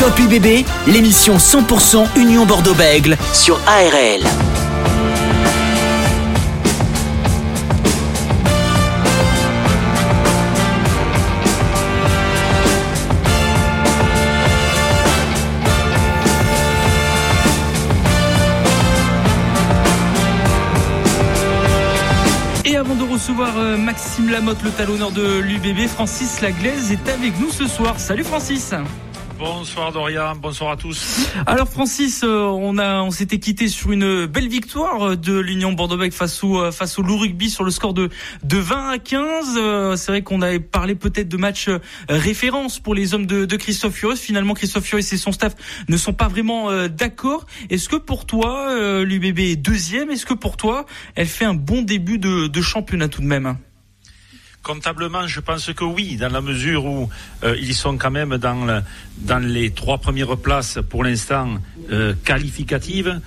Top UBB, l'émission 100% Union Bordeaux-Bègle sur ARL. Et avant de recevoir euh, Maxime Lamotte, le talonneur de l'UBB, Francis Laglaise est avec nous ce soir. Salut Francis Bonsoir Dorian, bonsoir à tous. Alors Francis, euh, on a, on s'était quitté sur une belle victoire euh, de l'Union Bordeaux-Bègles face au euh, face au Loup Rugby sur le score de de 20 à 15. C'est vrai qu'on avait parlé peut-être de match référence pour les hommes de, de Christophe Furieux. Finalement, Christophe Furieux et son staff ne sont pas vraiment d'accord. Est-ce que pour toi, l'UBB est deuxième? Est-ce que pour toi, elle fait un bon début de championnat tout de même? Comptablement, je pense que oui, dans la mesure où euh, ils sont quand même dans, le, dans les trois premières places pour l'instant euh, qualificatives.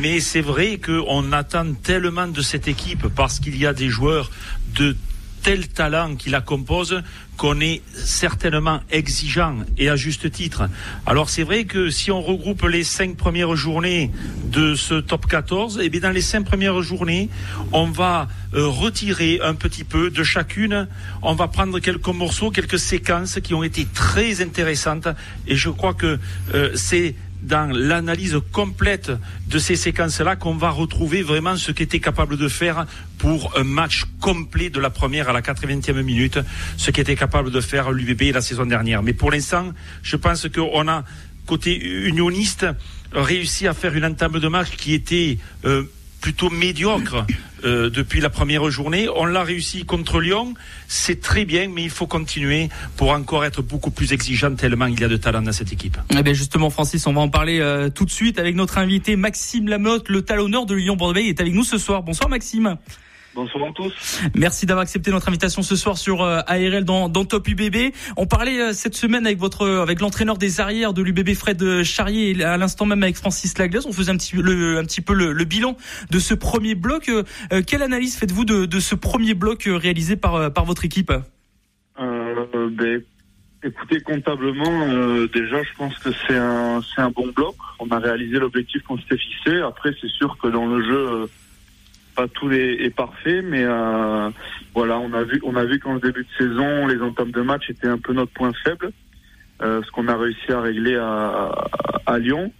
Mais c'est vrai qu'on attend tellement de cette équipe parce qu'il y a des joueurs de tel talent qui la compose qu'on est certainement exigeant et à juste titre. Alors c'est vrai que si on regroupe les cinq premières journées de ce top 14, et eh bien dans les cinq premières journées, on va euh, retirer un petit peu de chacune. On va prendre quelques morceaux, quelques séquences qui ont été très intéressantes. Et je crois que euh, c'est dans l'analyse complète de ces séquences-là qu'on va retrouver vraiment ce qu'était capable de faire pour un match complet de la première à la 80e minute, ce qu'était capable de faire l'UBB la saison dernière. Mais pour l'instant, je pense qu'on a, côté unioniste, réussi à faire une entame de match qui était euh, plutôt médiocre euh, depuis la première journée. On l'a réussi contre Lyon, c'est très bien, mais il faut continuer pour encore être beaucoup plus exigeant tellement il y a de talent dans cette équipe. Eh bien justement, Francis, on va en parler euh, tout de suite avec notre invité Maxime Lamotte, le talonneur de Lyon Bordeaux, est avec nous ce soir. Bonsoir Maxime. Bonsoir à tous. Merci d'avoir accepté notre invitation ce soir sur euh, ARL dans, dans Top UBB. On parlait euh, cette semaine avec votre avec l'entraîneur des arrières de l'UBB Fred Charrier et à l'instant même avec Francis Laglaise. On faisait un petit le, un petit peu le, bilan de ce premier bloc. Euh, quelle analyse faites-vous de, de, ce premier bloc réalisé par par votre équipe? Euh, ben, Écoutez, comptablement, déjà, je pense que c'est un c'est un bon bloc. On a réalisé l'objectif qu'on s'était fixé. Après, c'est sûr que dans le jeu pas tout est, parfait, mais euh, voilà, on a vu, on a vu qu'en début de saison, les entames de match étaient un peu notre point faible, euh, ce qu'on a réussi à régler à, à, Lyon.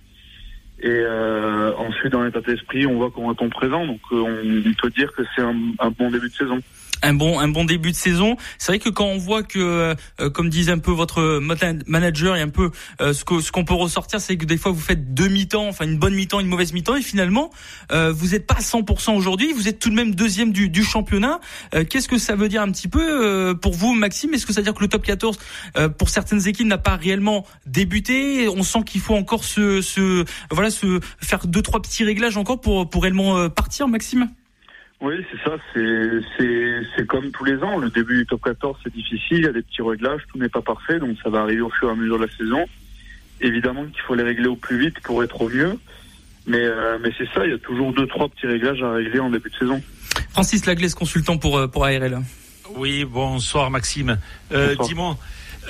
Et euh, ensuite, dans l'état d'esprit, on voit qu'on en présent, donc on peut dire que c'est un bon début de saison un bon un bon début de saison. C'est vrai que quand on voit que, euh, comme disait un peu votre manager et un peu euh, ce que ce qu'on peut ressortir, c'est que des fois vous faites deux mi-temps, enfin une bonne mi-temps, une mauvaise mi-temps, et finalement euh, vous n'êtes pas à 100% aujourd'hui. Vous êtes tout de même deuxième du, du championnat. Qu'est-ce que ça veut dire un petit peu pour vous, Maxime? Est-ce que ça veut dire que le top 14 pour certaines équipes n'a pas réellement débuté? On sent qu'il faut encore se, se voilà se faire deux trois petits réglages encore pour pour réellement partir, Maxime? Oui, c'est ça. C'est comme tous les ans. Le début du top 14, c'est difficile. Il y a des petits réglages. Tout n'est pas parfait. Donc, ça va arriver au fur et à mesure de la saison. Évidemment qu'il faut les régler au plus vite pour être au mieux. Mais, euh, mais c'est ça. Il y a toujours deux, trois petits réglages à régler en début de saison. Francis Laglaise, consultant pour, euh, pour ARL. Oui, bonsoir Maxime. Euh, Dis-moi,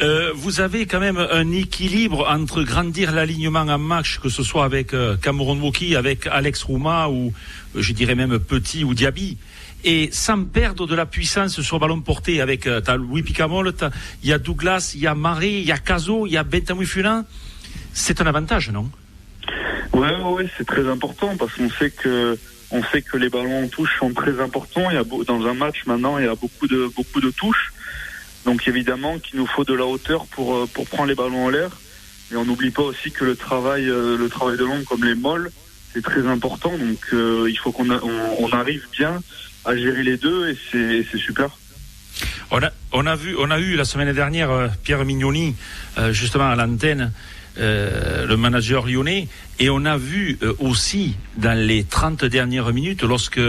euh, vous avez quand même un équilibre entre grandir l'alignement en match, que ce soit avec euh, Cameron Woki, avec Alex Rouma ou euh, je dirais même Petit ou Diaby, et sans perdre de la puissance sur ballon porté avec euh, Louis Picamol, il y a Douglas, il y a Marie, il y a Caso, il y a Bentamou Fulin. C'est un avantage, non? Oui, ouais, c'est très important parce qu'on sait que on sait que les ballons en touche sont très importants. Il y a dans un match maintenant, il y a beaucoup de beaucoup de touches. Donc évidemment qu'il nous faut de la hauteur pour, euh, pour prendre les ballons en l'air. Et on n'oublie pas aussi que le travail, euh, le travail de l'ombre comme les molles, c'est très important. Donc euh, il faut qu'on on, arrive bien à gérer les deux et c'est super. On a, on a vu, on a eu la semaine dernière Pierre Mignoni justement à l'antenne, le manager lyonnais, et on a vu aussi dans les 30 dernières minutes lorsque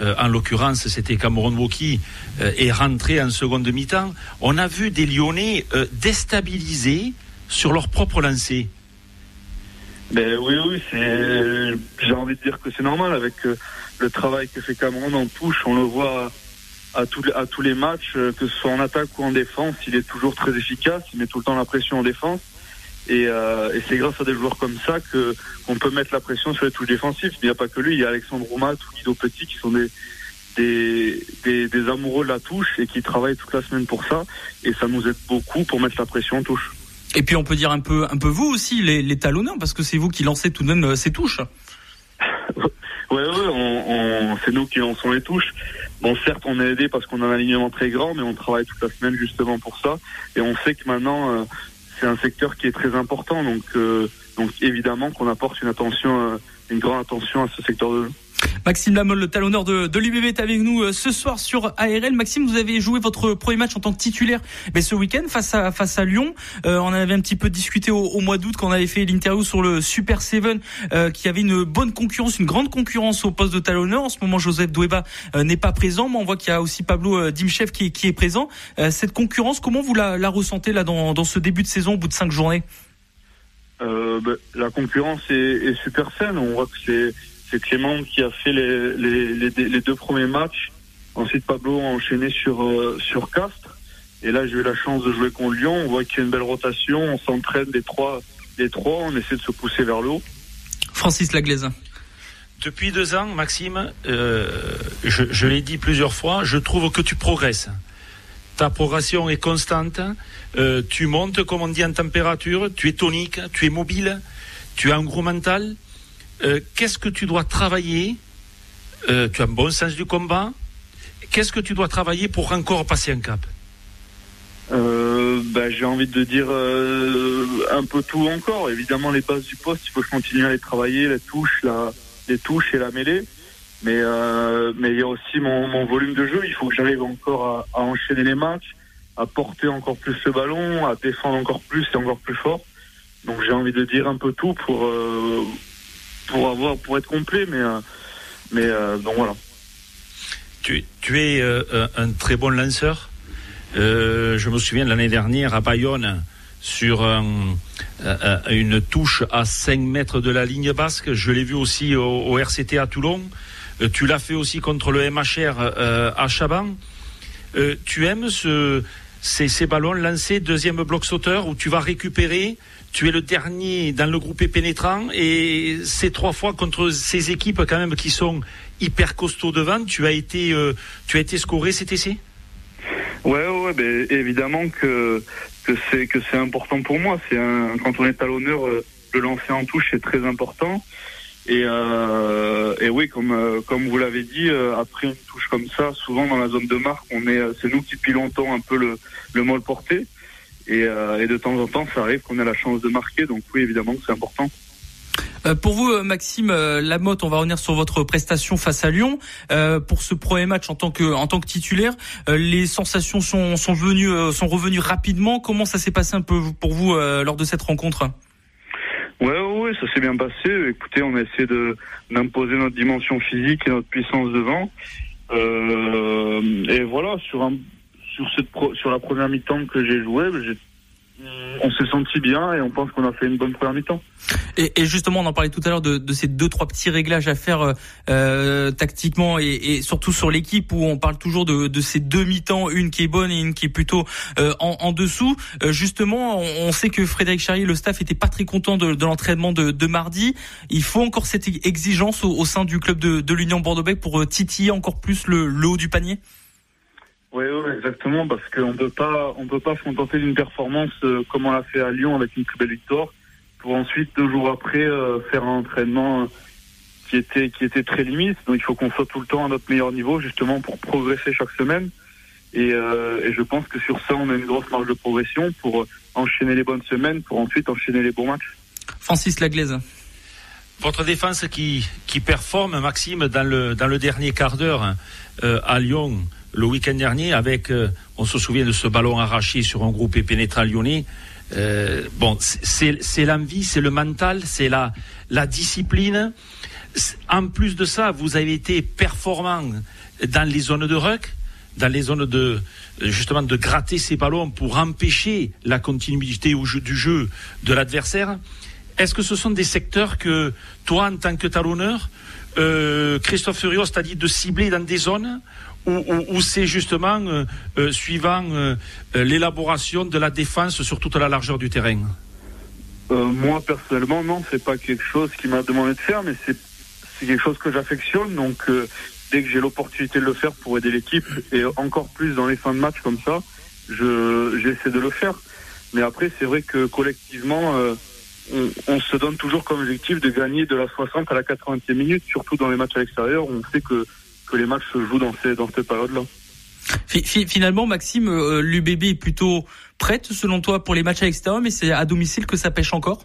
euh, en l'occurrence c'était Cameron Woki, euh, est rentré en seconde mi-temps, on a vu des Lyonnais euh, déstabilisés sur leur propre lancée. Ben oui, oui, j'ai envie de dire que c'est normal avec le travail que fait Cameron en touche, on le voit à tous les matchs, que ce soit en attaque ou en défense, il est toujours très efficace, il met tout le temps la pression en défense. Et, euh, et c'est grâce à des joueurs comme ça que qu'on peut mettre la pression sur les touches défensives. Il n'y a pas que lui, il y a Alexandre Roumat ou Guido Petit qui sont des, des, des, des, amoureux de la touche et qui travaillent toute la semaine pour ça. Et ça nous aide beaucoup pour mettre la pression en touche. Et puis on peut dire un peu, un peu vous aussi, les, les talonneurs, parce que c'est vous qui lancez tout de même euh, ces touches. ouais, ouais, on, on, c'est nous qui lançons les touches. Bon, certes, on est aidé parce qu'on a un alignement très grand, mais on travaille toute la semaine justement pour ça. Et on sait que maintenant, euh, c'est un secteur qui est très important. Donc, euh, évidemment qu'on apporte une attention, euh, une grande attention à ce secteur de. Maxime Lamolle, le talonneur de, de l'UBB, est avec nous euh, ce soir sur ARL. Maxime, vous avez joué votre premier match en tant que titulaire mais ce week-end face à, Lyon. Euh, on avait un petit peu discuté au, mois d'août quand on avait fait l'interview sur le Super 7, euh, qui avait une bonne concurrence, une grande concurrence au poste de talonneur. En ce moment, Joseph Doueba euh, n'est pas présent, mais on voit qu'il y a aussi Pablo Dimchev qui, est présent. cette concurrence, comment vous la, ressentez là dans, ce début de saison au bout de cinq journées? Bah, La concurrence est, est super saine. On voit que c'est c'est Clément qui a fait les, les, les, les, deux premiers matchs. Ensuite, Pablo a enchaîné sur, euh, sur Castres. Et là, j'ai eu la chance de jouer contre Lyon. On voit qu'il y a une belle rotation. On s'entraîne des trois, des trois. On essaie de se pousser vers le haut. Francis Laglaise. Depuis deux ans, Maxime, euh, je, je l'ai dit plusieurs fois, je trouve que tu progresses. Ta progression est constante. Euh, tu montes, comme on dit, en température. Tu es tonique, tu es mobile, tu as un gros mental. Euh, qu'est-ce que tu dois travailler euh, Tu as un bon sens du combat. Qu'est-ce que tu dois travailler pour encore passer un cap? Euh, bah, J'ai envie de dire euh, un peu tout encore. Évidemment, les bases du poste, il faut que je continue à les travailler, les touches, la, les touches et la mêlée. Mais mais il y a aussi mon, volume de jeu. Il faut que j'arrive encore à, à, enchaîner les matchs, à porter encore plus le ballon, à défendre encore plus et encore plus fort. Donc j'ai envie de dire un peu tout pour pour avoir pour être complet, mais euh, mais euh, donc voilà. Tu, tu es euh, un très bon lanceur. je me souviens l'année dernière à Bayonne sur un, une touche à 5 mètres de la ligne basque. Je l'ai vu aussi au, au, RCT à Toulon. tu l'as fait aussi contre le MHR à Chaban. tu aimes ce, ces, ces ballons lancés deuxième bloc sauteur où tu vas récupérer tu es le dernier dans le groupe pénétrant et c'est trois fois contre ces équipes quand même qui sont hyper costauds devant. Tu as été, euh, tu as été scoré cet essai? Ouais, ouais, ben, évidemment que que c'est que c'est important pour moi. C'est quand on est talonneur, euh, le lancer en touche c'est très important. Et, euh, et oui, comme euh, comme vous l'avez dit, euh, après une touche comme ça, souvent dans la zone de marque, on est c'est nous qui pilotons un peu le le molle porté. Et, euh, et, de temps en temps, ça arrive qu'on ait la chance de marquer. Donc oui, évidemment, c'est important. Euh, pour vous, Maxime euh, Lamotte, on va revenir sur votre prestation face à Lyon. Euh, pour ce premier match en tant que en tant que titulaire, les sensations sont sont venues sont revenues rapidement. Comment ça s'est passé un peu pour vous lors de cette rencontre? Ouais, ouais, ça s'est bien passé. Écoutez, on a essayé d'imposer notre dimension physique et notre puissance devant. et voilà, sur un sur cette sur la première mi-temps que j'ai joué, on s'est senti bien et on pense qu'on a fait une bonne première mi-temps. Et, et, justement, on en parlait tout à l'heure de, de, ces deux trois petits réglages à faire euh, tactiquement et, et, surtout sur l'équipe où on parle toujours de, de ces deux mi-temps, une qui est bonne et une qui est plutôt euh, en, en, dessous. Euh, justement, on, on, sait que Frédéric Charrier, le staff, était pas très content de, de l'entraînement de, mardi. Il faut encore cette exigence au, au sein du club de, l'Union Bordeaux-Bègles pour titiller encore plus le, le haut du panier? Oui, oui, exactement, parce qu'on peut pas, on peut pas se contenter d'une performance euh, comme on l'a fait à Lyon avec une très belle victoire, pour ensuite deux jours après euh, faire un entraînement qui était qui était très limite. Donc il faut qu'on soit tout le temps à notre meilleur niveau, justement pour progresser chaque semaine. Et, euh, et je pense que sur ça, on a une grosse marge de progression pour enchaîner les bonnes semaines, pour ensuite enchaîner les bons matchs. Francis Laglaise. Votre défense qui qui performe, Maxime, dans le dans le dernier quart d'heure euh, à Lyon le week-end dernier avec, euh, on se souvient de ce ballon arraché sur un groupe pénétrant lyonnais. Euh, bon, c'est l'envie, c'est le mental, c'est la, la discipline. En plus de ça, vous avez été performant dans les zones de ruck, dans les zones de justement de gratter ces ballons pour empêcher la continuité au jeu, du jeu de l'adversaire. Est-ce que ce sont des secteurs que toi, en tant que talonneur, euh, Christophe Furios t'a dit de cibler dans des zones ou, c'est justement euh, euh, suivant l'élaboration de la défense sur toute la largeur du terrain? Moi personnellement, non, c'est pas quelque chose qui m'a demandé de faire, mais c'est quelque chose que j'affectionne. Donc dès que j'ai l'opportunité de le faire pour aider l'équipe et encore plus dans les fins de match comme ça, je j'essaie de le faire. Mais après, c'est vrai que collectivement, on, on se donne toujours comme objectif de gagner de la 60 à la 80e minute, surtout dans les matchs à l'extérieur. où On sait que que les matchs se jouent dans ces dans cette période-là. Fi- fi- Finalement, Maxime, euh, l'UBB est plutôt prête selon toi pour les matchs à l'extérieur, mais c'est à domicile que ça pêche encore?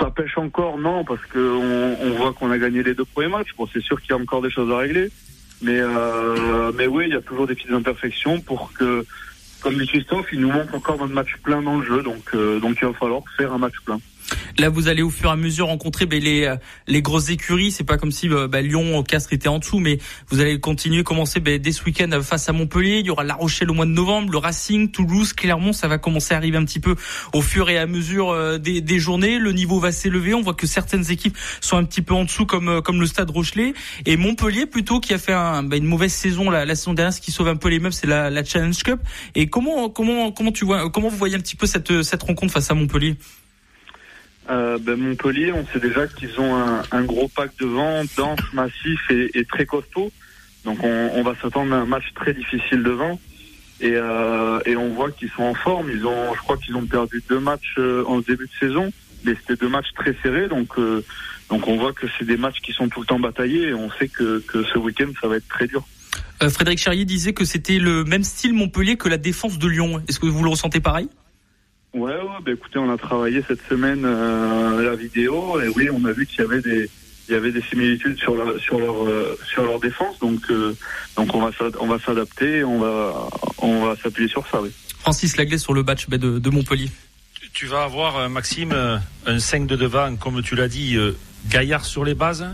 Ça pêche encore, non, parce que on, on voit qu'on a gagné les deux premiers matchs. Bon, c'est sûr qu'il y a encore des choses à régler, mais euh, mais oui, il y a toujours des petites imperfections pour que, comme dit Christophe, il nous manque encore notre match plein dans le jeu, donc euh, donc il va falloir faire un match plein. Là, vous allez au fur et à mesure rencontrer ben, les euh, les grosses écuries. C'est pas comme si euh, ben, Lyon, Castres était en dessous, mais vous allez continuer, commencer ben, dès ce week-end euh, face à Montpellier. Il y aura La Rochelle au mois de novembre, le Racing, Toulouse, Clermont. Ça va commencer à arriver un petit peu au fur et à mesure euh, des, des journées. Le niveau va s'élever. On voit que certaines équipes sont un petit peu en dessous, comme euh, comme le Stade Rochelet et Montpellier plutôt qui a fait un, ben, une mauvaise saison la, la saison dernière. Ce qui sauve un peu les meubles, c'est la, la Challenge Cup. Et comment comment comment tu vois comment vous voyez un petit peu cette cette rencontre face à Montpellier? Euh, ben, Montpellier, on sait déjà qu'ils ont un, gros pack devant, dense, massif et, très costaud. Donc on, va s'attendre à un match très difficile devant. Et, euh, et on voit qu'ils sont en forme. Ils ont, je crois qu'ils ont perdu deux matchs euh, en début de saison, mais c'était deux matchs très serrés. Donc euh, donc on voit que c'est des matchs qui sont tout le temps bataillés. Et on sait que, que ce week-end ça va être très dur. Frédéric Charrier disait que c'était le même style Montpellier que la défense de Lyon. Est-ce que vous le ressentez pareil? Ouais, ouais, bah écoutez, on a travaillé cette semaine euh, la vidéo et oui, on a vu qu'il y avait des il y avait des similitudes sur leur sur leur euh, sur leur défense, donc euh, donc on va s'ad- on va s'adapter, on va on va s'appuyer sur ça, oui. Francis Laglet sur le match bah, de, de Montpellier. Tu vas avoir, Maxime, un 5 de devant, comme tu l'as dit, Gaillard sur les bases,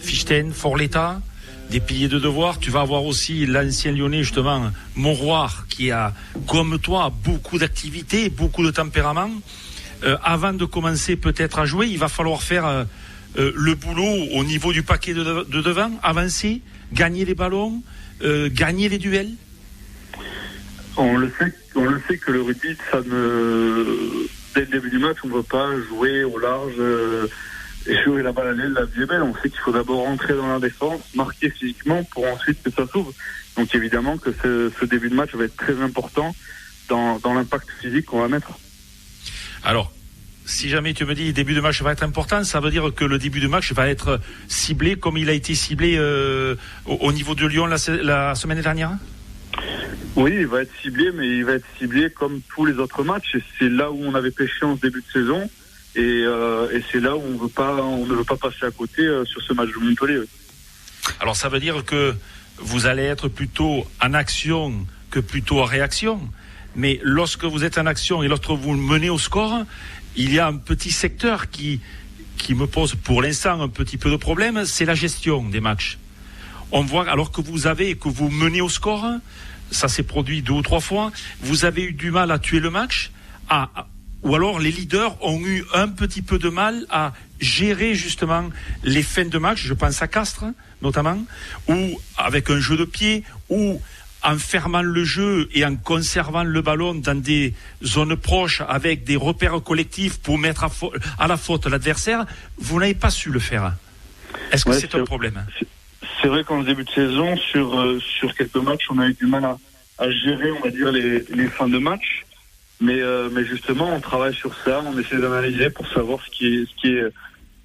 Fichten, Forletta, des piliers de devoir. Tu vas avoir aussi l'ancien lyonnais, justement, Monroir, qui a, comme toi, beaucoup d'activité, beaucoup de tempérament. Euh, avant de commencer peut-être à jouer, il va falloir faire euh, euh, le boulot au niveau du paquet de, de devant, avancer, gagner les ballons, gagner les duels. On le sait, on le sait que le rugby, ça ne dès le début du match, on ne veut pas jouer au large et jouer la balle à la vie est belle. On sait qu'il faut d'abord rentrer dans la défense, marquer physiquement pour ensuite que ça s'ouvre. Donc évidemment que ce, ce début de match va être très important dans, dans l'impact physique qu'on va mettre. Alors, si jamais tu me dis début de match va être important, ça veut dire que le début de match va être ciblé comme il a été ciblé euh, au, au niveau de Lyon la, la semaine dernière? Oui, il va être ciblé, mais il va être ciblé comme tous les autres matchs. C'est là où on avait pêché en ce début de saison. Et, euh, et c'est là où on veut pas, on ne veut pas passer à côté euh, sur ce match de Montpellier. Alors ça veut dire que vous allez être plutôt en action que plutôt en réaction. Mais lorsque vous êtes en action et lorsque vous menez au score, il y a un petit secteur qui, qui me pose pour l'instant un petit peu de problème, c'est la gestion des matchs. On voit, alors que vous avez, que vous menez au score, ça s'est produit deux ou trois fois, vous avez eu du mal à tuer le match, à- ou alors les leaders ont eu un petit peu de mal à gérer justement les fins de match, je pense à Castres notamment, ou avec un jeu de pied, ou en fermant le jeu et en conservant le ballon dans des zones proches avec des repères collectifs pour mettre à, à la faute l'adversaire, vous n'avez pas su le faire. Est-ce que Ouais, c'est un problème? C'est vrai qu'en début de saison, sur, euh, sur quelques matchs, on a eu du mal à, à gérer, on va dire, les, les fins de match. Mais, euh, mais justement, on travaille sur ça, on essaie d'analyser pour savoir ce qui est, ce qui est,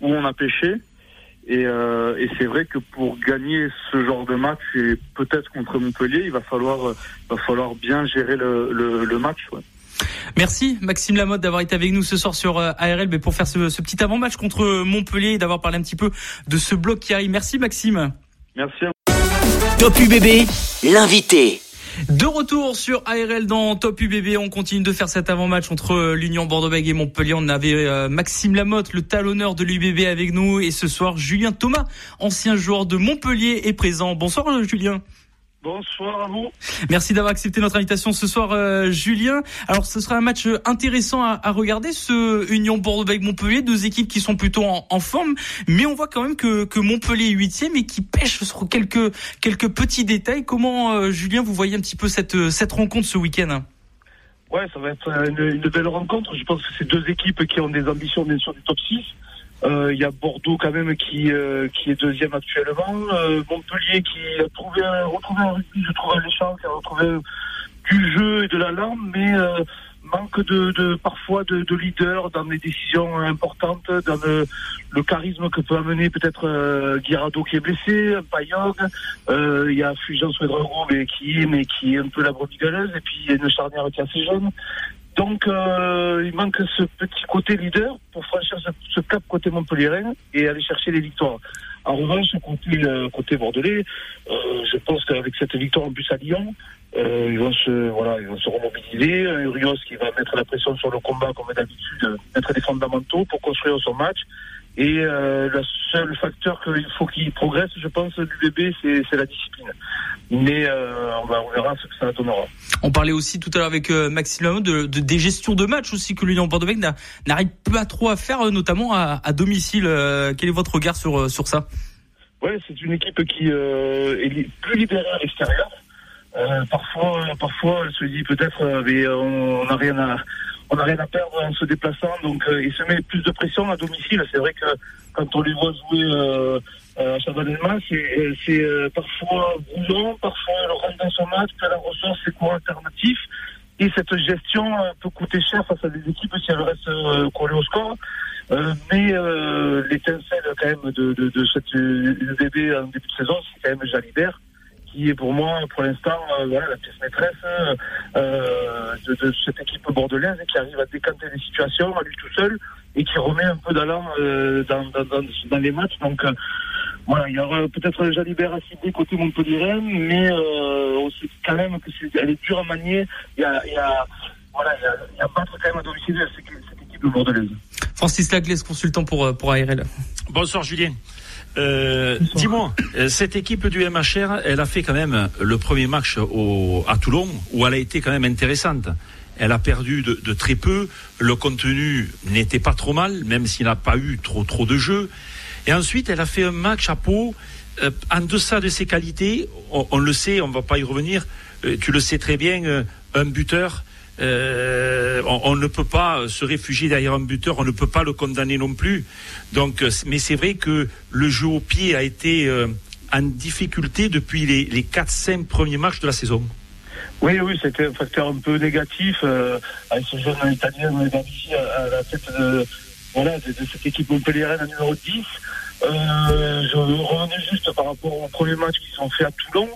où on a pêché. Et, euh, et c'est vrai que pour gagner ce genre de match, et peut-être contre Montpellier, il va falloir, va falloir bien gérer le, le, le match. ouais. Merci Maxime Lamotte d'avoir été avec nous ce soir sur euh, ARL mais pour faire ce, ce petit avant-match contre Montpellier et d'avoir parlé un petit peu de ce bloc qui arrive. Merci Maxime. Merci à Top UBB, l'invité. De retour sur ARL dans Top UBB, on continue de faire cet avant-match entre l'Union Bordeaux-Bègles et Montpellier. On avait euh, Maxime Lamotte, le talonneur de l'UBB avec nous et ce soir Julien Thomas, ancien joueur de Montpellier est présent. Bonsoir Julien. Bonsoir à vous. Merci d'avoir accepté notre invitation ce soir, euh, Julien. Alors, ce sera un match euh, intéressant à, à regarder, ce Union Bordeaux-Bègles-Montpellier, deux équipes qui sont plutôt en, en forme, mais on voit quand même que, que Montpellier est huitième et qui pêche sur quelques quelques petits détails. Comment, euh, Julien, vous voyez un petit peu cette cette rencontre ce week-end? Ouais, ça va être une, une, belle rencontre. Je pense que c'est deux équipes qui ont des ambitions bien sûr du top 6. Euh, il y a Bordeaux quand même qui euh, qui est deuxième actuellement. Euh, Montpellier qui a trouvé retrouvé un rugby, je trouve alléchant, qui a retrouvé du jeu et de la langue, mais manque de, de, parfois de, de, leader dans les décisions importantes, dans le, le charisme que peut amener peut-être euh, Guirado qui est blessé, Payog, euh, il y a Fulgence Ouedraogo mais qui est mais qui est un peu la brebis et puis il y a une charnière qui est assez jeune. Donc euh, il manque ce petit côté leader pour franchir ce, cap côté Montpellier et aller chercher les victoires. En revanche, côté, euh, côté bordelais, euh, je pense qu'avec cette victoire en plus à Lyon, ils vont se voilà, ils vont se remobiliser. Urios qui va mettre la pression sur le combat comme d'habitude, mettre des fondamentaux pour construire son match. Et le seul facteur qu'il faut qu'il progresse, je pense, du bébé, c'est la discipline. Mais euh, on, va, on verra ce que ça donnera. On parlait aussi tout à l'heure avec euh, Maxime de, de, des gestions de match aussi que l'Union Bordeaux n'arrive pas trop à faire, euh, notamment à, à domicile. Euh, quel est votre regard sur, sur ça? Ouais, c'est une équipe qui est plus libérée à l'extérieur. parfois, parfois, elle se dit peut-être, mais on n'a rien à on n'a rien à perdre en se déplaçant, donc euh, il se met plus de pression à domicile. C'est vrai que quand on les voit jouer euh, euh à Chabanelma, c'est euh, parfois brouillon, parfois le rentre dans son match, la ressource, c'est quoi alternatif. Et cette gestion peut coûter cher face à des équipes si elles restent collées au score. mais l'étincelle quand même de, de, de cette UDB en début de saison, c'est quand même Jalibert qui est pour moi, pour l'instant, euh, voilà, la pièce maîtresse euh, de, de, cette équipe bordelaise et qui arrive à décanter les situations à lui tout seul et qui remet un peu d'allant euh, dans, dans, dans, dans, les matchs. Donc euh, voilà, il y aura peut-être Jalibert à cibler côté Montpellier, mais euh, on sait quand même que c'est, elle est dure à manier. Il y a, il y a voilà, il y a, il y a battre quand même à domicile cette, cette équipe bordelaise. Francis Laglaise, consultant pour, pour ARL. Bonsoir Julien. Euh, Dis-moi, euh, cette équipe du MHR, elle a fait quand même le premier match au, à Toulon où elle a été quand même intéressante. Elle a perdu de, de très peu. Le contenu n'était pas trop mal, même s'il n'a pas eu trop trop de jeux. Et ensuite, elle a fait un match à Pau euh, en deçà de ses qualités. On, on, le sait, on va pas y revenir. Euh, tu le sais très bien, euh, un buteur on, on, ne peut pas se réfugier derrière un buteur, on ne peut pas le condamner non plus. Donc, mais c'est vrai que le jeu au pied a été en difficulté depuis les, les 4-5 premiers matchs de la saison. Oui, oui, c'était un facteur un peu négatif avec ce jeune italien Davici à, la tête de, voilà, de cette équipe montpelliéraine à numéro 10. Euh, je revenais juste par rapport au premier match qui sont faits à Toulon.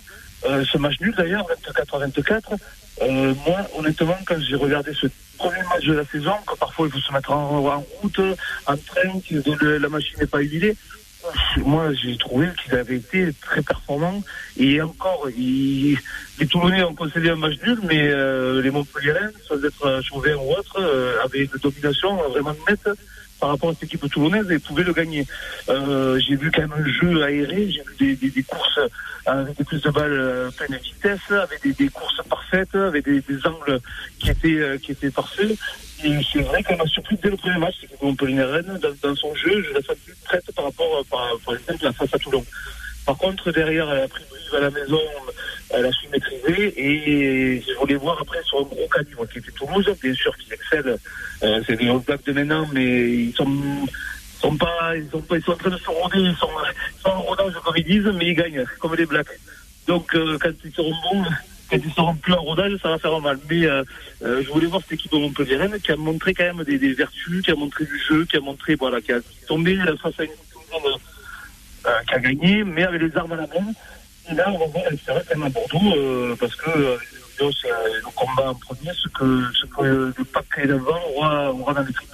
Euh, ce match nul d'ailleurs, 24 à 24. Euh, moi, honnêtement, quand j'ai regardé ce premier match de la saison, que parfois il faut se mettre en, route, en train, que la machine n'est pas huilée, moi j'ai trouvé qu'ils avaient été très performants et encore les Toulonnais ont concédé un match nul mais euh, les Montpelliérains sans être chauvins ou autres euh, avaient une domination vraiment nette par rapport à cette équipe toulonnaise et pouvaient le gagner. Euh, j'ai vu quand même un jeu aéré, j'ai vu des, courses avec des plus de balles euh, pleine de vitesse, avec des, courses parfaites, avec des, angles qui étaient, euh, qui étaient parfaits. Et c'est vrai qu'on m'a surpris dès le premier match, c'est que Montpellier Rennes, dans, dans, son jeu, je la sens plus prête par rapport, par, par exemple, face à Toulon. Par contre, derrière, elle a pris à la maison, elle a su maîtriser et je voulais voir après sur un gros calibre qui était Toulouse, bien sûr, qui excelle. Euh, c'est des All de maintenant, mais ils sont, sont pas, ils sont pas, ils sont en train de se rôder, ils sont, ils sont en rodage comme ils disent, mais ils gagnent, comme les Blacks. Donc, euh, quand ils seront bons, quand ils seront plus en rodage, ça va faire mal. Mais euh, euh, je voulais voir cette équipe de Montpellier qui a montré quand même des, vertus, qui a montré du jeu, qui a montré, voilà, qui a tombé face à une euh, qui a gagné, mais avec les armes à la main. Et là, on va voir l'extérieur quand même à Bordeaux, euh, parce que euh, c'est le combat en premier, ce que, ce que le paquet d'avant aura, aura dans les tribunaux.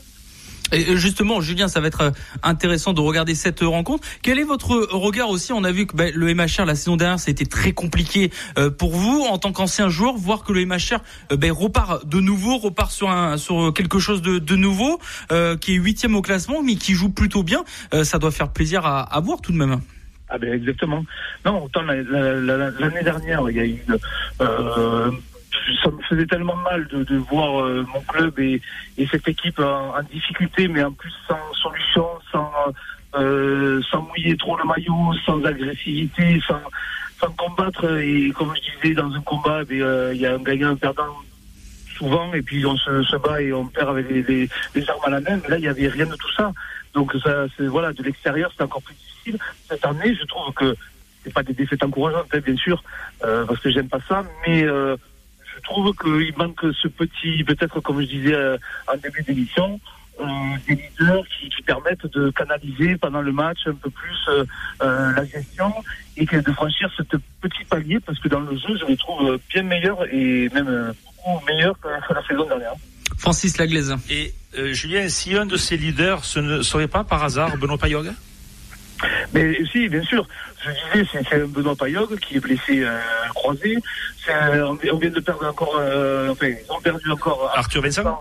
Et justement, Julien, ça va être intéressant de regarder cette rencontre. Quel est votre regard aussi? On a vu que ben, le MHR la saison dernière, ça a été très compliqué euh, pour vous en tant qu'ancien joueur, voir que le MHR euh, ben, repart de nouveau, repart sur un sur quelque chose de, de nouveau, euh, qui est huitième au classement, mais qui joue plutôt bien. ça doit faire plaisir à, à voir tout de même. Ah ben exactement. Non, autant l'année dernière, il y a eu euh, ça me faisait tellement mal de, voir euh, mon club et, et cette équipe en, difficulté, mais en plus sans solution, sans, euh, mouiller trop le maillot, sans agressivité, sans, combattre. Et comme je disais, dans un combat, eh euh, il y a un gagnant, un perdant souvent et puis on se, bat et on perd avec les, armes à la main. Mais là, il n'y avait rien de tout ça. Donc ça, voilà, de l'extérieur, c'est encore plus difficile. Cette année, je trouve que c'est pas des défaites encourageantes, hein, bien sûr, parce que j'aime pas ça, mais trouve qu'il manque ce petit, peut-être comme je disais euh, en début d'émission, euh, des leaders qui, qui, permettent de canaliser pendant le match un peu plus euh, euh, la gestion et que de franchir ce petit palier parce que dans le jeu je les trouve bien meilleurs et même beaucoup meilleurs que la saison dernière. Francis Laglaise. Et Julien, si un de ces leaders ce ne serait pas par hasard Benoît Payog mais si, bien sûr. Je disais, c'est Benoît Payog qui est blessé euh, croisé. On, on, vient de perdre encore, euh, enfin, ils ont perdu encore Arthur Vincent.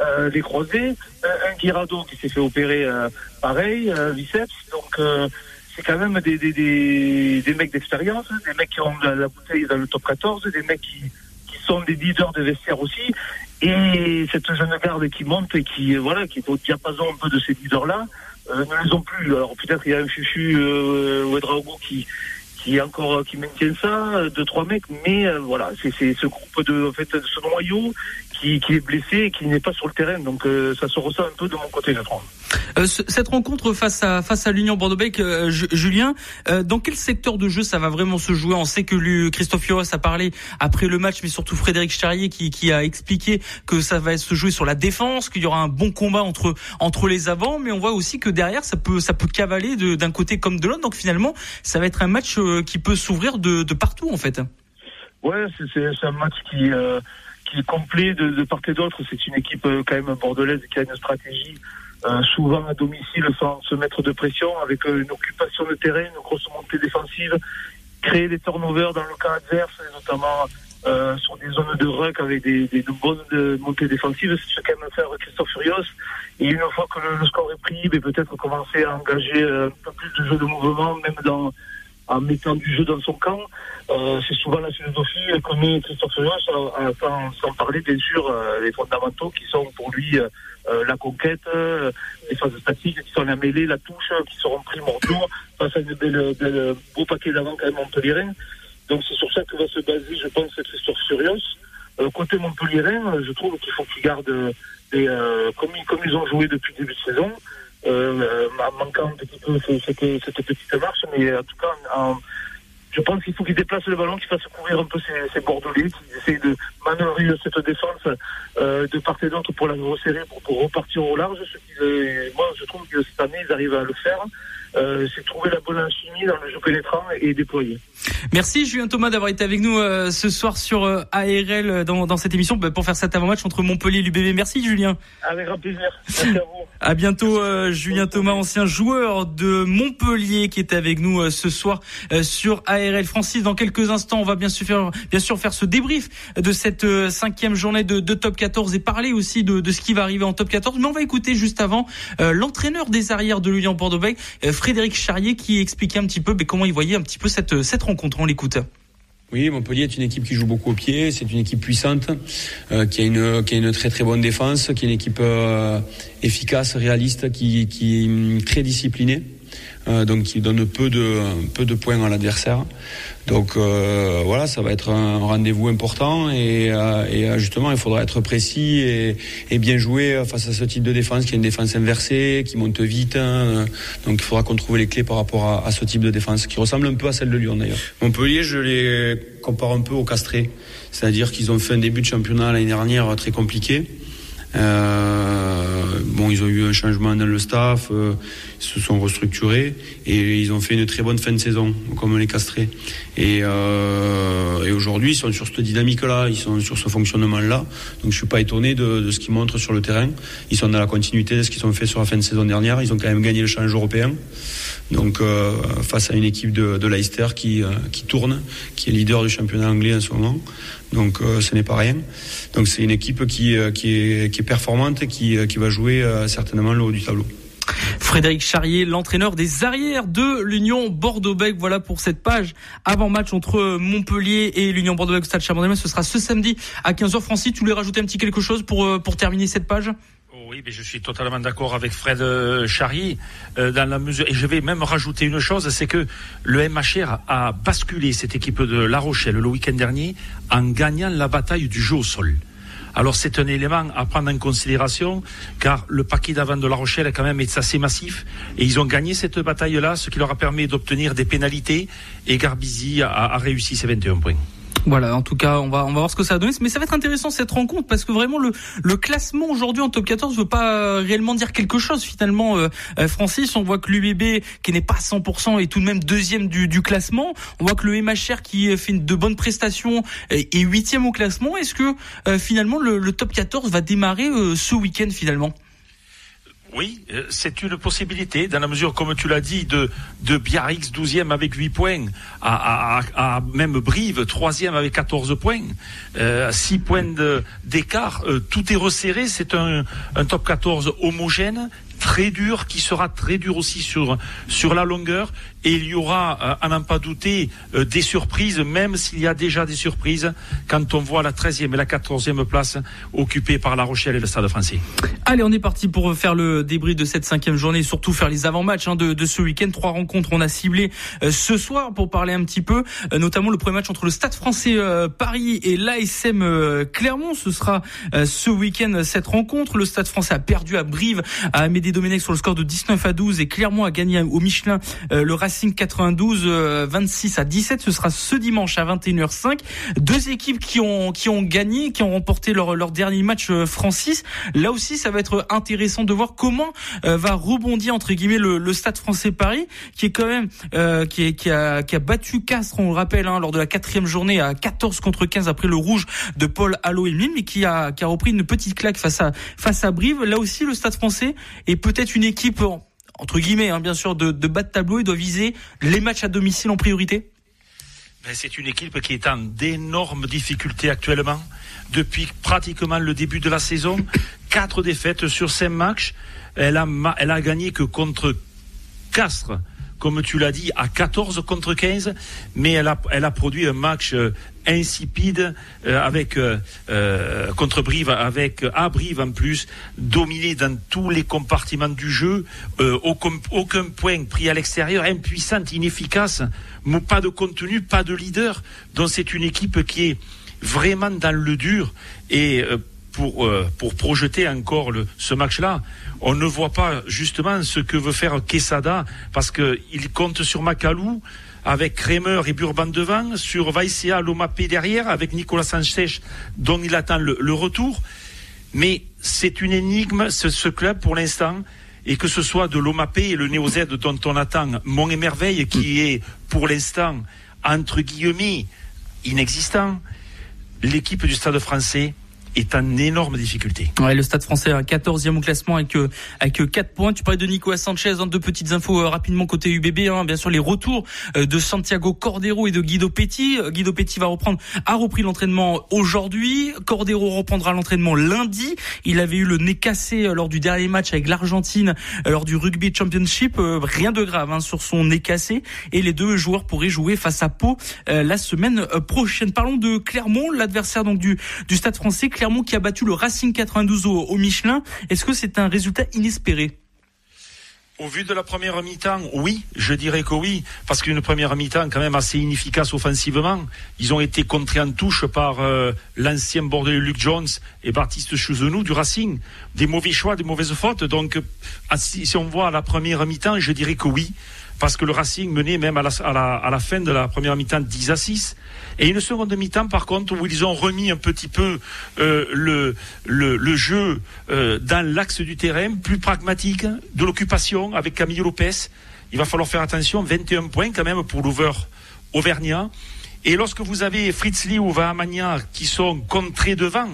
Euh, les croisés, un Guirado qui s'est fait opérer euh, pareil, euh, biceps. Donc c'est quand même des, des, des, des mecs d'expérience, hein, des mecs qui ont la, la, bouteille dans le top 14, des mecs qui, qui sont des leaders de vestiaire aussi. Et cette jeune garde qui monte et qui voilà qui est au diapason un peu de ces leaders là euh, ne les ont plus. Alors peut-être il y a un Fufu euh, Ouedraogo qui qui encore qui maintient ça, deux trois mecs, mais euh, voilà, c'est ce groupe de en fait ce noyau qui, qui est blessé et qui n'est pas sur le terrain. Donc euh, ça se ressent un peu de mon côté, je trouve. Euh, cette rencontre face à face à l'Union Bordeaux-Bègles, euh, Julien, euh, dans quel secteur de jeu ça va vraiment se jouer? On sait que lui, Christophe Fioros a parlé après le match, mais surtout Frédéric Charrier qui, qui a expliqué que ça va se jouer sur la défense, qu'il y aura un bon combat entre entre les avants, mais on voit aussi que derrière ça peut ça peut cavaler d'un côté comme de l'autre. Donc finalement, ça va être un match qui peut s'ouvrir de, de partout en fait. Ouais, c'est un match qui qui est complet de, de part et d'autre. C'est une équipe quand même bordelaise qui a une stratégie euh, souvent à domicile sans se mettre de pression, avec euh, une occupation de terrain, une grosse montée défensive, créer des turnovers dans le camp adverse, notamment euh, sur des zones de ruck avec des, des, bonnes montées défensives. C'est ce qu'aime faire Christophe Furios. Et une fois que le, score est pris, ben, peut-être commencer à engager un peu plus de jeu de mouvement, même dans en mettant du jeu dans son camp. Euh, c'est souvent la philosophie que met Christophe Furios, sans, sans, parler bien sûr les fondamentaux qui sont pour lui euh, la conquête, euh, les phases statiques qui sont la mêlée, la touche, qui seront primordiaux face à belle beau paquet d'avant quand même Montpellierin. Donc c'est sur ça que va se baser, je pense, Christophe Furios. Euh, côté Montpellierin, je trouve qu'il faut qu'ils gardent des, comme, comme, ils ont joué depuis le début de saison, euh, manquant un petit peu cette, petite marche, mais en tout cas en, je pense qu'il faut qu'il déplace le ballon, qu'il fasse courir un peu ses, ses Bordelais, qu'il essaye de manœuvrer cette défense euh, de part et d'autre pour la resserrer, pour, pour repartir au large. Ce qui, euh, moi, je trouve que cette année, ils arrivent à le faire. Euh, c'est trouver la bonne alchimie dans le jeu pénétrant et déployer. Merci Julien Thomas d'avoir été avec nous euh, ce soir sur euh, ARL dans, dans cette émission bah, pour faire cet avant-match entre Montpellier et l'UBB. Merci Julien. Avec grand plaisir. Merci à vous. À bientôt Julien Thomas, ancien joueur de Montpellier qui était avec nous ce soir sur ARL. Francis, dans quelques instants, on va bien sûr faire, ce débrief de cette cinquième journée de, top 14 et parler aussi de, ce qui va arriver en top 14. Mais on va écouter juste avant l'entraîneur des arrières de l'Union Bordeaux-Bègles, Frédéric Charrier qui expliquait un petit peu mais comment il voyait un petit peu cette, cette rencontre. On l'écoute. Oui, Montpellier est une équipe qui joue beaucoup au pied, c'est une équipe puissante, euh, qui, a une, très très bonne défense, qui est une équipe euh, efficace, réaliste, qui, qui est très disciplinée. Euh, donc qui donne peu de peu de points à l'adversaire. Donc euh, voilà, ça va être un rendez-vous important et, euh, et, justement il faudra être précis et, et, bien jouer face à ce type de défense qui est une défense inversée, qui monte vite. Hein. Donc il faudra qu'on trouve les clés par rapport à, à, ce type de défense qui ressemble un peu à celle de Lyon d'ailleurs. Montpellier, je les compare un peu au Castré, c'est-à-dire qu'ils ont fait un début de championnat l'année dernière très compliqué. Euh, bon, ils ont eu un changement dans le staff, euh, ils se sont restructurés et ils ont fait une très bonne fin de saison, comme les castrés. Et, euh, et aujourd'hui, ils sont sur cette dynamique-là, ils sont sur ce fonctionnement-là. Donc, je suis pas étonné de, de, ce qu'ils montrent sur le terrain. Ils sont dans la continuité de ce qu'ils ont fait sur la fin de saison dernière. Ils ont quand même gagné le challenge européen. Donc, euh, face à une équipe de, de Leicester qui, euh, qui tourne, qui est leader du championnat anglais en ce moment. Donc, euh, ce n'est pas rien. Donc, c'est une équipe qui, qui, est, qui est performante et qui, qui va jouer certainement le haut du tableau. Frédéric Charrier, l'entraîneur des arrières de l'Union Bordeaux-Bègles. Voilà pour cette page avant-match entre Montpellier et l'Union Bordeaux-Bègles Stade Chamonix. Ce sera ce samedi à 15h. Francis, tu voulais rajouter un petit quelque chose pour, pour terminer cette page? Oui, mais je suis totalement d'accord avec Fred Charrier euh, dans la mesure et je vais même rajouter une chose, c'est que le MHR a basculé cette équipe de La Rochelle le week-end dernier en gagnant la bataille du jeu au sol. Alors c'est un élément à prendre en considération, car le paquet d'avant de La Rochelle quand même est assez massif, et ils ont gagné cette bataille-là, ce qui leur a permis d'obtenir des pénalités, et Garbizi a, a réussi ses 21 points. Voilà, en tout cas, on va on va voir ce que ça va donner, mais ça va être intéressant cette rencontre parce que vraiment le classement aujourd'hui en top 14 veut pas réellement dire quelque chose finalement. Euh, euh Francis, on voit que l'UBB qui n'est pas 100% est tout de même deuxième du, classement. On voit que le MHR qui fait de bonnes prestations est huitième au classement. Est-ce que euh, finalement le, le, top 14 va démarrer euh, ce week-end finalement? Oui, euh, c'est une possibilité, dans la mesure, comme tu l'as dit, de, de Biarritz 12e avec 8 points, à, même Brive 3e avec 14 points, euh, 6 points d'écart, euh, tout est resserré, c'est un, un top 14 homogène, très dur, qui sera très dur aussi sur, sur la longueur. Et il y aura, euh, à n'en pas douter, euh, des surprises, même s'il y a déjà des surprises quand on voit la 13e et la 14e place occupées par La Rochelle et le Stade français. Allez, on est parti pour faire le débrief de cette cinquième journée, surtout faire les avant-matchs hein, de, de, ce week-end. Trois rencontres, on a ciblé euh, ce soir pour parler un petit peu, notamment le premier match entre le Stade français Paris et l'ASM Clermont. Ce sera ce week-end cette rencontre. Le Stade français a perdu à Brive, à Amédée Domenech sur le score de 19 à 12 et Clermont a gagné au Michelin le Racing 92 26 à 17. Ce sera ce dimanche à 21h05. Deux équipes qui ont qui ont gagné, qui ont remporté leur leur dernier match Francis. Là aussi, ça va être intéressant de voir comment euh, va rebondir entre guillemets le, le, Stade Français Paris, qui est quand même euh, qui, est, qui, a, qui a battu Castres, on le rappelle, hein, lors de la quatrième journée à 14 contre 15 après le rouge de Paul Allo et mais qui a qui a repris une petite claque face à face à Brive. Là aussi, le Stade Français est peut-être une équipe entre guillemets, hein, bien sûr, de, de bas de tableau. Il doit viser les matchs à domicile en priorité. Ben, c'est une équipe qui est en d'énormes difficultés actuellement depuis pratiquement le début de la saison. Quatre défaites sur cinq matchs. Elle a, elle a gagné que contre Castres, comme tu l'as dit, à 14 contre 15, mais elle a, elle a produit un match euh, insipide euh, avec euh, euh, contre Brive, avec à Brive en plus, dominé dans tous les compartiments du jeu, euh, aucun, aucun point pris à l'extérieur, impuissante, inefficace, pas de contenu, pas de leader. Donc c'est une équipe qui est vraiment dans le dur et euh, pour, euh, pour projeter encore le, ce match-là, on ne voit pas justement ce que veut faire Quesada parce qu'il compte sur Macalou avec Kremer et Burban devant, sur Vaisea Lomapé derrière, avec Nicolas Sanchez dont il attend le, le retour. Mais c'est une énigme, ce, ce club pour l'instant, et que ce soit de l'Omapé et le Néo Z dont on attend Mon Émerveille, qui est pour l'instant, entre guillemets, inexistant, l'équipe du Stade français est en énorme difficulté. Ouais, le Stade français un 14e au classement avec euh, avec 4 points. Tu parlais de Nicolas Sanchez, hein, deux petites infos euh, rapidement côté UBB hein, bien sûr les retours euh, de Santiago Cordero et de Guido Petit. Guido Petit va reprendre a repris l'entraînement aujourd'hui, Cordero reprendra l'entraînement lundi. Il avait eu le nez cassé lors du dernier match avec l'Argentine lors du Rugby Championship, rien de grave hein, sur son nez cassé et les deux joueurs pourraient jouer face à Pau la semaine prochaine. Parlons de Clermont, l'adversaire donc du du Stade français qui a battu le Racing 92 au, Michelin. Est-ce que c'est un résultat inespéré? Au vu de la première mi-temps, oui, je dirais que oui, parce qu'une première mi-temps quand même assez inefficace offensivement. Ils ont été contrés en touche par euh, l'ancien bordelais Luc Jones et Baptiste Chouzenou du Racing. Des mauvais choix, des mauvaises fautes. Donc, si on voit la première mi-temps, je dirais que oui parce que le Racing menait même à la, fin de la première mi-temps 10 à 6. Et une seconde mi-temps, par contre, où ils ont remis un petit peu euh, le, le, le, jeu euh, dans l'axe du terrain, plus pragmatique, de l'occupation avec Camille Lopez. Il va falloir faire attention, 21 points quand même pour l'ouvert auvergnat. Et lorsque vous avez Fritz Lee ou Vahamania qui sont contrés devant,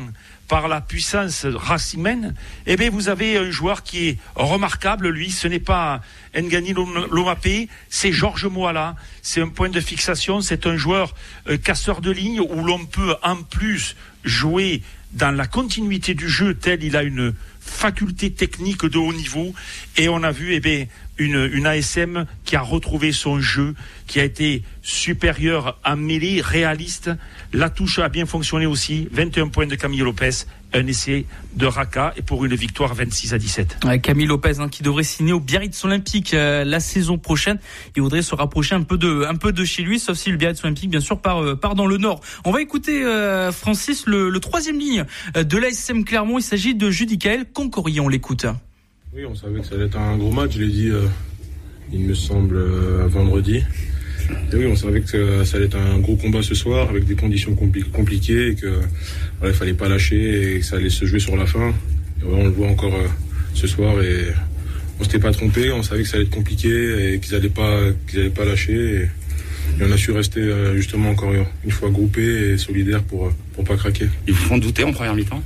par la puissance racimène, eh bien, vous avez un joueur qui est remarquable, lui, ce n'est pas Ngani Lomapé, c'est Georges Moala, c'est un point de fixation, c'est un joueur euh, casseur de ligne où l'on peut en plus jouer dans la continuité du jeu tel il a une faculté technique de haut niveau. Et on a vu eh bien, une, une ASM qui a retrouvé son jeu, qui a été supérieur en mêlée, réaliste. La touche a bien fonctionné aussi. 21 points de Camille Lopez, un essai de Raka et pour une victoire 26 à 17. Camille Lopez hein, qui devrait signer au Biarritz Olympique euh, la saison prochaine. Il voudrait se rapprocher un peu de un peu de chez lui, sauf si le Biarritz Olympique bien sûr part euh, part dans le nord. On va écouter euh, Francis le, le, troisième ligne de l'ASM Clermont. Il s'agit de Judicael Concorier. On l'écoute. Oui, on savait que ça allait être un gros match. Je l'ai dit, il me semble vendredi. Et oui, on savait que ça allait être un gros combat ce soir avec des conditions compliquées et que voilà, il fallait pas lâcher et que ça allait se jouer sur la fin. Et on le voit encore euh, ce soir et on s'était pas trompé. On savait que ça allait être compliqué et qu'ils allaient pas qu'ils allaient pas lâcher. Et, on a su rester euh, justement encore une fois groupés et solidaires pour pour pas craquer. Ils vous font douter en première mi-temps?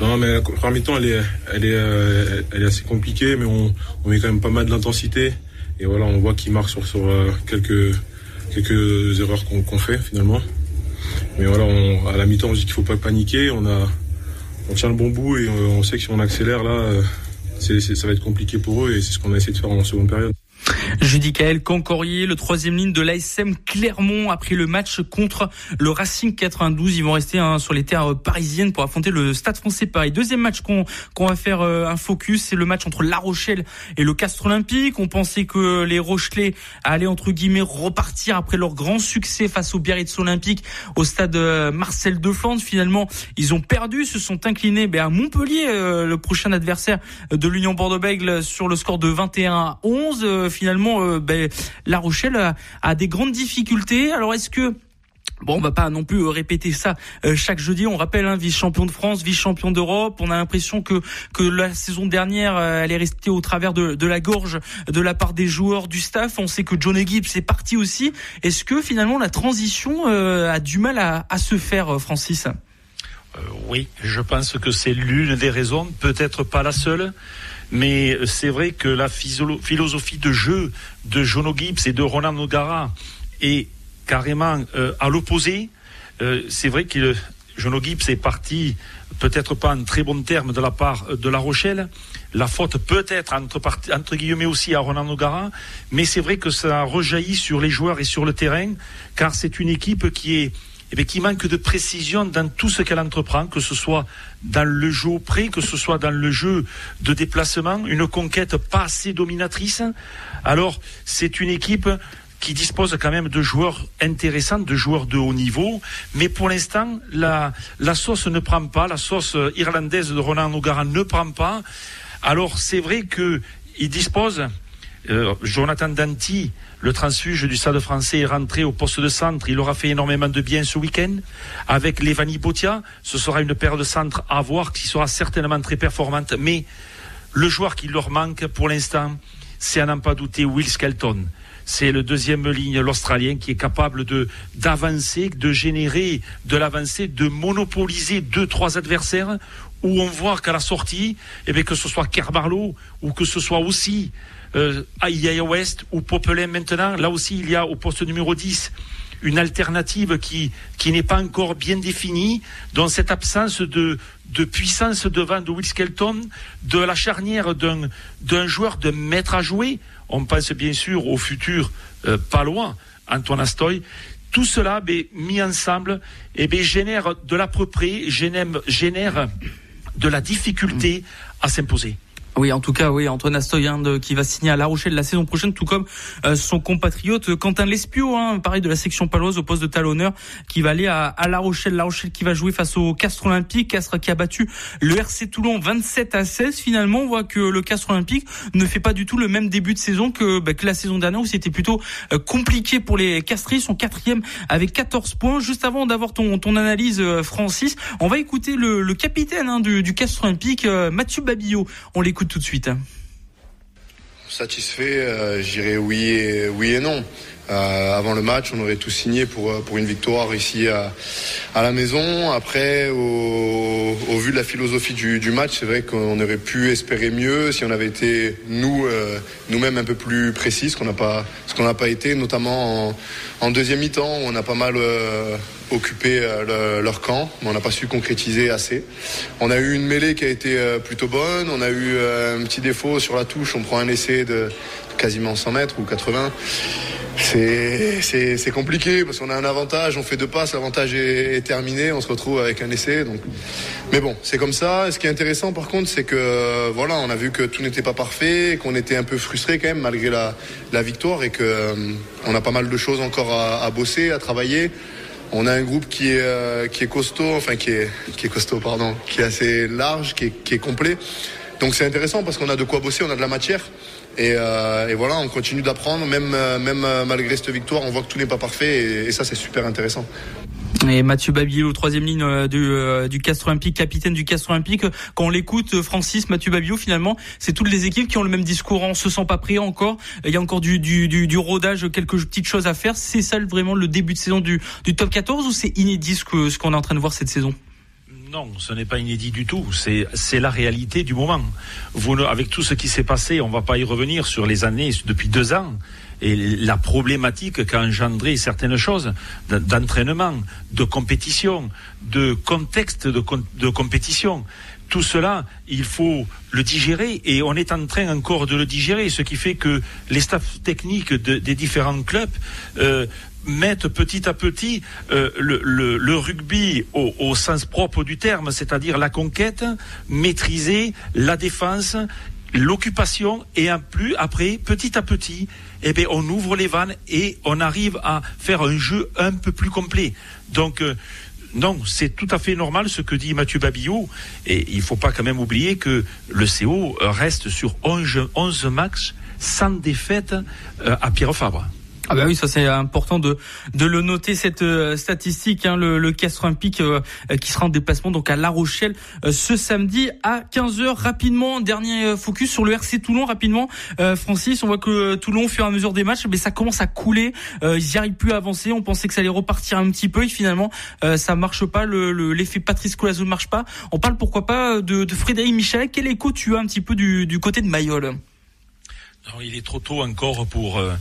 Non, mais la première mi-temps, elle est, elle est, euh, elle est assez compliquée, mais on, on met quand même pas mal d'intensité. Et voilà, on voit qu'il marque sur, sur euh, quelques, quelques erreurs qu'on fait finalement. Mais voilà, à la mi-temps, on dit qu'il ne faut pas paniquer. On, a, on tient le bon bout et on, sait que si on accélère là, euh, ça va être compliqué pour eux et c'est ce qu'on a essayé de faire en seconde période. Judicaël Cancorier, le troisième ligne de l'ASM Clermont, a pris le match contre le Racing 92. Ils vont rester hein, sur les terres parisiennes pour affronter le Stade français Paris. Deuxième match qu'on qu'on va faire euh, un focus, c'est le match entre La Rochelle et le Castre Olympique. On pensait que les Rochelais allaient entre guillemets repartir après leur grand succès face au Biarritz Olympique au stade euh, Marcel de Flandre. Finalement, ils ont perdu, se sont inclinés ben, à Montpellier, euh, le prochain adversaire de l'Union Bordeaux-Bègles sur le score de 21 à 11 finalement, euh, ben, La Rochelle a, des grandes difficultés. Alors est-ce que Bon, on va pas non plus euh, répéter ça euh, chaque jeudi. On rappelle, hein, vice-champion de France, vice-champion d'Europe. On a l'impression que que la saison dernière, elle est restée au travers de, la gorge de la part des joueurs, du staff. On sait que John Gibbs est parti aussi. Est-ce que finalement la transition a du mal à se faire, Francis? Oui, je pense que c'est l'une des raisons, peut-être pas la seule. Mais c'est vrai que la philosophie de jeu de Jono Gibbs et de Roland Nogara est carrément euh, à l'opposé. Euh, c'est vrai que Jono Gibbs est parti peut-être pas en très bon terme de la part de La Rochelle. La faute peut être entre, entre guillemets aussi à Ronan Nogara, mais c'est vrai que ça rejaillit sur les joueurs et sur le terrain, car c'est une équipe qui est eh qui manque de précision dans tout ce qu'elle entreprend, que ce soit dans le jeu au près, que ce soit dans le jeu de déplacement, une conquête pas assez dominatrice. Alors, c'est une équipe qui dispose quand même de joueurs intéressants, de joueurs de haut niveau, mais pour l'instant, la, la sauce ne prend pas, la sauce irlandaise de Ronan Nogara ne prend pas. Alors, c'est vrai qu'il dispose, euh, Jonathan Danti, le transfuge du Stade français est rentré au poste de centre. Il aura fait énormément de bien ce week-end. Avec Levani Botia, ce sera une paire de centres à voir qui sera certainement très performante. Mais le joueur qui leur manque pour l'instant, c'est à n'en pas douter Will Skelton. C'est le deuxième ligne, l'Australien, qui est capable de d'avancer, de générer de l'avancée, de monopoliser deux, trois adversaires où on voit qu'à la sortie, eh bien, que ce soit Kerbarlow ou que ce soit aussi euh, West ou Popelin maintenant. Là aussi, il y a au poste numéro 10 une alternative qui, n'est pas encore bien définie, dans cette absence de, de puissance devant de Will Skelton, de la charnière d'un, joueur de maître à jouer. On pense bien sûr au futur euh, pas loin, Antoine Astoy. Tout cela, ben, mis ensemble, eh ben, génère de l'à génère de la difficulté à s'imposer. Oui, en tout cas, oui, Antoine Astoyan qui va signer à La Rochelle la saison prochaine, tout comme euh, son compatriote Quentin Lespio, hein, pareil de la section paloise au poste de talonneur, qui va aller à, à, La Rochelle. La Rochelle qui va jouer face au Castre Olympique, Castre qui a battu le RC Toulon 27 à 16. Finalement, on voit que le Castre Olympique ne fait pas du tout le même début de saison que, bah, la saison dernière où c'était plutôt euh, compliqué pour les Castries. Son quatrième avec 14 points. Juste avant d'avoir ton, ton analyse, euh, Francis, on va écouter le, le capitaine hein, du, du Castre Olympique, Mathieu Babillot. On l'écoute tout de suite. Satisfait, euh, je dirais oui et, oui et non. Euh, avant le match, on aurait tout signé pour, euh, pour une victoire ici à, à la maison. Après, au, vu de la philosophie du, match, c'est vrai qu'on aurait pu espérer mieux si on avait été nous euh, nous-mêmes un peu plus précis, ce qu'on n'a pas ce pas été, notamment en, deuxième mi-temps, on a pas mal occupé le, leur camp, mais on n'a pas su concrétiser assez. On a eu une mêlée qui a été plutôt bonne. On a eu un petit défaut sur la touche. On prend un essai de quasiment 100 mètres ou 80 c'est compliqué parce qu'on a un avantage, on fait deux passes, l'avantage est, terminé, on se retrouve avec un essai. Donc, mais bon, c'est comme ça. ce qui est intéressant par contre, c'est que voilà, on a vu que tout n'était pas parfait, qu'on était un peu frustré quand même malgré la, la victoire et que euh, on a pas mal de choses encore à, à, bosser, à travailler. On a un groupe qui est euh, qui est costaud, enfin qui est qui est costaud, pardon, qui est assez large, qui est, qui est complet. Donc c'est intéressant parce qu'on a de quoi bosser, on a de la matière. Euh, et, voilà, on continue d'apprendre, même, euh, euh, malgré cette victoire, on voit que tout n'est pas parfait et, ça c'est super intéressant. Et Mathieu Babillot, troisième ligne du, du Castre Olympique, capitaine du Castre Olympique. Quand on l'écoute, Francis, Mathieu Babillot, finalement, c'est toutes les équipes qui ont le même discours. On se sent pas prêt encore. Il y a encore du, rodage, quelques petites choses à faire. C'est ça vraiment le début de saison du, du top 14 ou c'est inédit ce qu'on est en train de voir cette saison? Non, ce n'est pas inédit du tout. C'est la réalité du moment. Avec tout ce qui s'est passé, on ne va pas y revenir sur les années depuis deux ans et la problématique qu'a engendré certaines choses d'entraînement, de compétition, de contexte de compétition tout cela, il faut le digérer et on est en train encore de le digérer, ce qui fait que les staffs techniques des différents clubs euh, mettre petit à petit euh, le, rugby au, sens propre du terme, c'est-à-dire la conquête, maîtriser la défense, l'occupation et un plus après petit à petit eh bien, on ouvre les vannes et on arrive à faire un jeu un peu plus complet. Donc euh, non, c'est tout à fait normal ce que dit Mathieu Babillot. Et il ne faut pas quand même oublier que le CO reste sur 11, 11 matchs sans défaite euh, à Pierre Fabre. Ah bah oui, ça c'est important de de le noter cette euh, statistique. Hein, le, le Castre Olympique euh, qui sera en déplacement donc à La Rochelle euh, ce samedi à 15 h Rapidement, dernier focus sur le RC Toulon. Rapidement, Francis, on voit que Toulon, au fur et à mesure des matchs, mais ça commence à couler. ils n'y arrivent plus à avancer. On pensait que ça allait repartir un petit peu et finalement ça marche pas. Le l'effet Patrice Colazo ne marche pas. On parle pourquoi pas de, de Frédéric Michel. Quel écho tu as un petit peu du, du côté de Mayol? Il est trop tôt encore pour euh,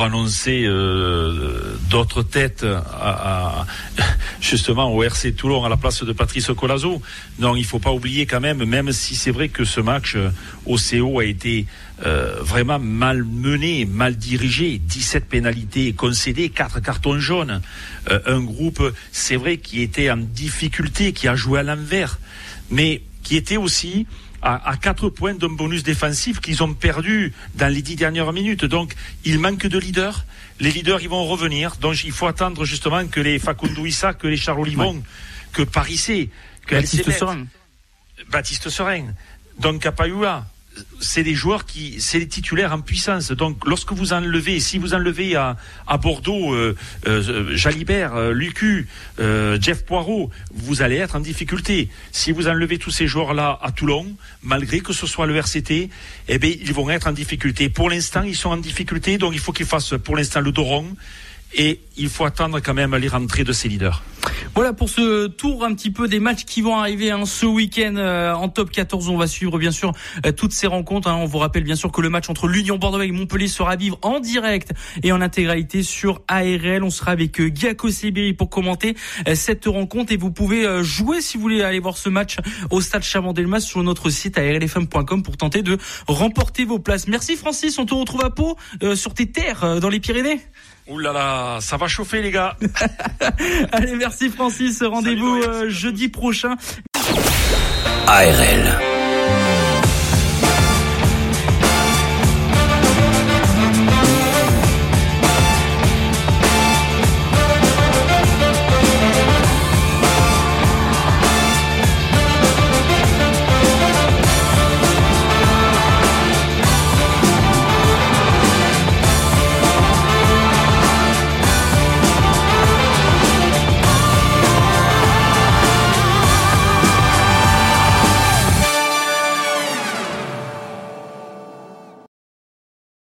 annoncer euh, d'autres têtes à, justement au RC Toulon à la place de Patrice Colazo. Non, il faut pas oublier quand même, même si c'est vrai que ce match euh, au CO a été vraiment mal mené, mal dirigé, 17 pénalités concédées, 4 cartons jaunes, un groupe, c'est vrai, qui était en difficulté, qui a joué à l'envers, mais qui était aussi à, quatre points d'un bonus défensif qu'ils ont perdu dans les dix dernières minutes. Donc, il manque de leaders. Les leaders, ils vont revenir. Donc, il faut attendre justement que les Facundo Issa, que les Charles Olivon, que Paris que Baptiste Serein. Baptiste Serein. Donc, Capayua c'est des joueurs qui, c'est les titulaires en puissance. Donc, lorsque vous enlevez, si vous enlevez à, à Bordeaux euh, euh, Jalibert, euh, Lucu, Jeff Poirot, vous allez être en difficulté. Si vous enlevez tous ces joueurs-là à Toulon, malgré que ce soit le RCT, eh bien, ils vont être en difficulté. Pour l'instant, ils sont en difficulté, donc il faut qu'ils fassent pour l'instant le Doron et il faut attendre quand même les rentrées de ces leaders. Voilà pour ce tour un petit peu des matchs qui vont arriver hein, ce week-end euh, en top 14. On va suivre bien sûr euh, toutes ces rencontres. Hein. On vous rappelle bien sûr que le match entre l'Union Bordeaux et Montpellier sera à vivre en direct et en intégralité sur ARL. On sera avec euh, Giaco pour commenter cette rencontre et vous pouvez jouer si vous voulez aller voir ce match au stade Chavandelmas sur notre site arlfm.com pour tenter de remporter vos places. Merci Francis, on te retrouve à Pau sur tes terres dans les Pyrénées. Ouh là là, ça va chauffer les gars. Allez, merci Francis. Rendez-vous euh, jeudi prochain. ARL.